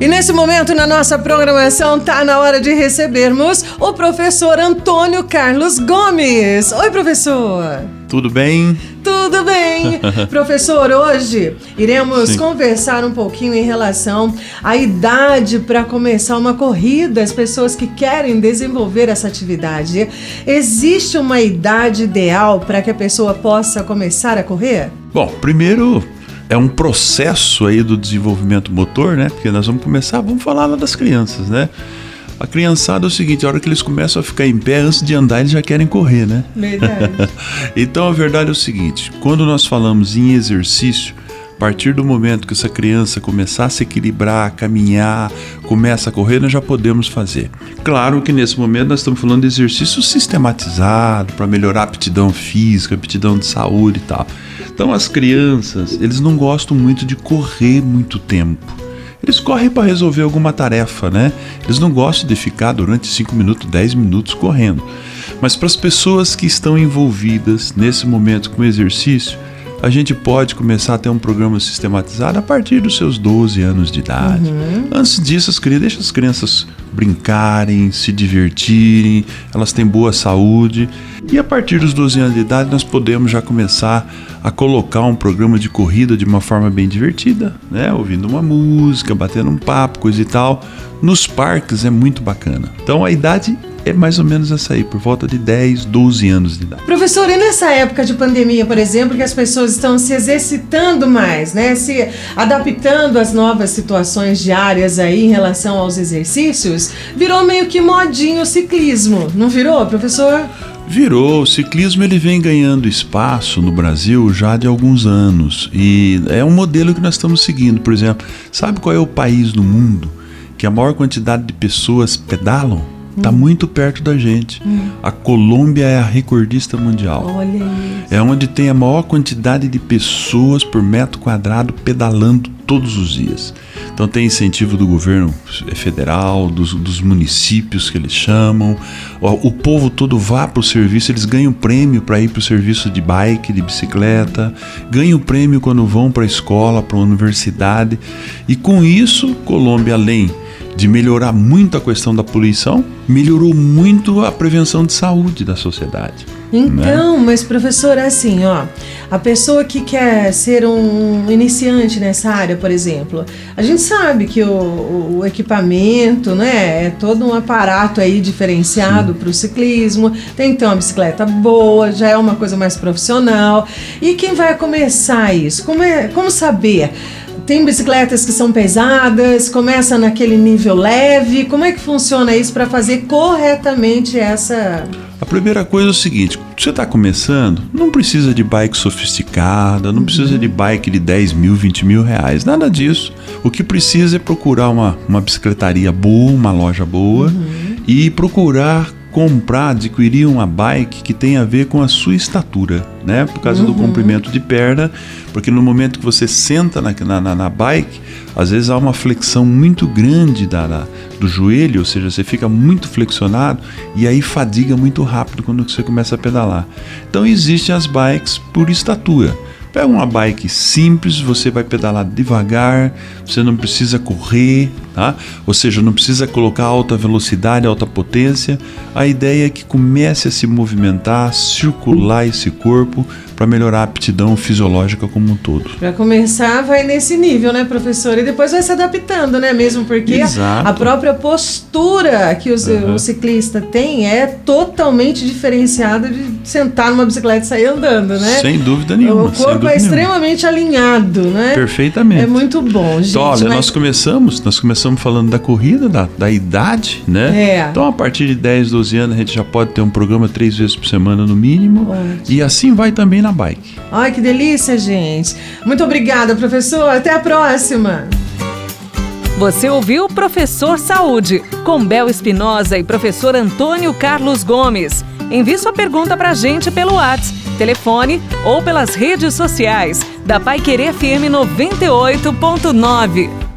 E nesse momento na nossa programação tá na hora de recebermos o professor Antônio Carlos Gomes. Oi, professor. Tudo bem? Tudo bem. professor, hoje iremos Sim. conversar um pouquinho em relação à idade para começar uma corrida, as pessoas que querem desenvolver essa atividade. Existe uma idade ideal para que a pessoa possa começar a correr? Bom, primeiro é um processo aí do desenvolvimento motor, né? Porque nós vamos começar, vamos falar lá das crianças, né? A criançada é o seguinte, a hora que eles começam a ficar em pé, antes de andar, eles já querem correr, né? Verdade. então a verdade é o seguinte: quando nós falamos em exercício, partir do momento que essa criança começar a se equilibrar, a caminhar, começa a correr, nós já podemos fazer. Claro que nesse momento nós estamos falando de exercício sistematizado para melhorar a aptidão física, a aptidão de saúde e tal. Então as crianças, eles não gostam muito de correr muito tempo. Eles correm para resolver alguma tarefa, né? Eles não gostam de ficar durante 5 minutos, 10 minutos correndo. Mas para as pessoas que estão envolvidas nesse momento com o exercício, a gente pode começar a ter um programa sistematizado a partir dos seus 12 anos de idade. Uhum. Antes disso, as crianças, deixa as crianças brincarem, se divertirem, elas têm boa saúde. E a partir dos 12 anos de idade, nós podemos já começar a colocar um programa de corrida de uma forma bem divertida, né? Ouvindo uma música, batendo um papo, coisa e tal. Nos parques é muito bacana. Então a idade é mais ou menos essa aí, por volta de 10, 12 anos de idade. Professor, e nessa época de pandemia, por exemplo, que as pessoas estão se exercitando mais, né? Se adaptando às novas situações diárias aí em relação aos exercícios, virou meio que modinho o ciclismo, não virou, professor? Virou, o ciclismo ele vem ganhando espaço no Brasil já de alguns anos e é um modelo que nós estamos seguindo. Por exemplo, sabe qual é o país no mundo que a maior quantidade de pessoas pedalam? Está hum. muito perto da gente. Hum. A Colômbia é a recordista mundial. Olha isso. É onde tem a maior quantidade de pessoas por metro quadrado pedalando todos os dias. Então tem incentivo do governo federal, dos, dos municípios que eles chamam. O, o povo todo vá para o serviço, eles ganham prêmio para ir para o serviço de bike, de bicicleta, ganham prêmio quando vão para a escola, para a universidade. E com isso, Colômbia, além de melhorar muito a questão da poluição, melhorou muito a prevenção de saúde da sociedade. Então, né? mas professor, é assim, ó, a pessoa que quer ser um iniciante nessa área, por exemplo, a gente sabe que o, o equipamento, né, é todo um aparato aí diferenciado para o ciclismo, tem que ter uma bicicleta boa, já é uma coisa mais profissional. E quem vai começar isso? Como, é, como saber? Tem bicicletas que são pesadas, começa naquele nível leve. Como é que funciona isso para fazer corretamente essa. A primeira coisa é o seguinte: você está começando, não precisa de bike sofisticada, não precisa de bike de 10 mil, 20 mil reais, nada disso. O que precisa é procurar uma, uma bicicletaria boa, uma loja boa uhum. e procurar comprar, adquirir uma bike que tenha a ver com a sua estatura, né? Por causa uhum. do comprimento de perna, porque no momento que você senta na, na, na bike, às vezes há uma flexão muito grande da, da, do joelho, ou seja, você fica muito flexionado e aí fadiga muito rápido quando você começa a pedalar. Então existem as bikes por estatura. Pega uma bike simples, você vai pedalar devagar, você não precisa correr, tá? Ou seja, não precisa colocar alta velocidade, alta potência. A ideia é que comece a se movimentar, circular esse corpo para melhorar a aptidão fisiológica como um todo. Para começar, vai nesse nível, né, professor? E depois vai se adaptando, né? Mesmo porque a, a, própria postura que os, uhum. o ciclista tem é totalmente diferenciada de sentar numa bicicleta e sair andando, né? Sem dúvida nenhuma. O corpo é extremamente alinhado, né? Perfeitamente. É muito bom, gente. Então, olha, mas... nós começamos, nós começamos falando da corrida, da, da idade, né? É. Então, a partir de 10, 12 anos, a gente já pode ter um programa três vezes por semana no mínimo. Ótimo. E assim vai também na na bike. Ai, que delícia, gente. Muito obrigada, professor. Até a próxima. Você ouviu Professor Saúde, com Bel Espinosa e professor Antônio Carlos Gomes. Envie sua pergunta pra gente pelo WhatsApp, telefone ou pelas redes sociais da Pai Querer FM 98.9.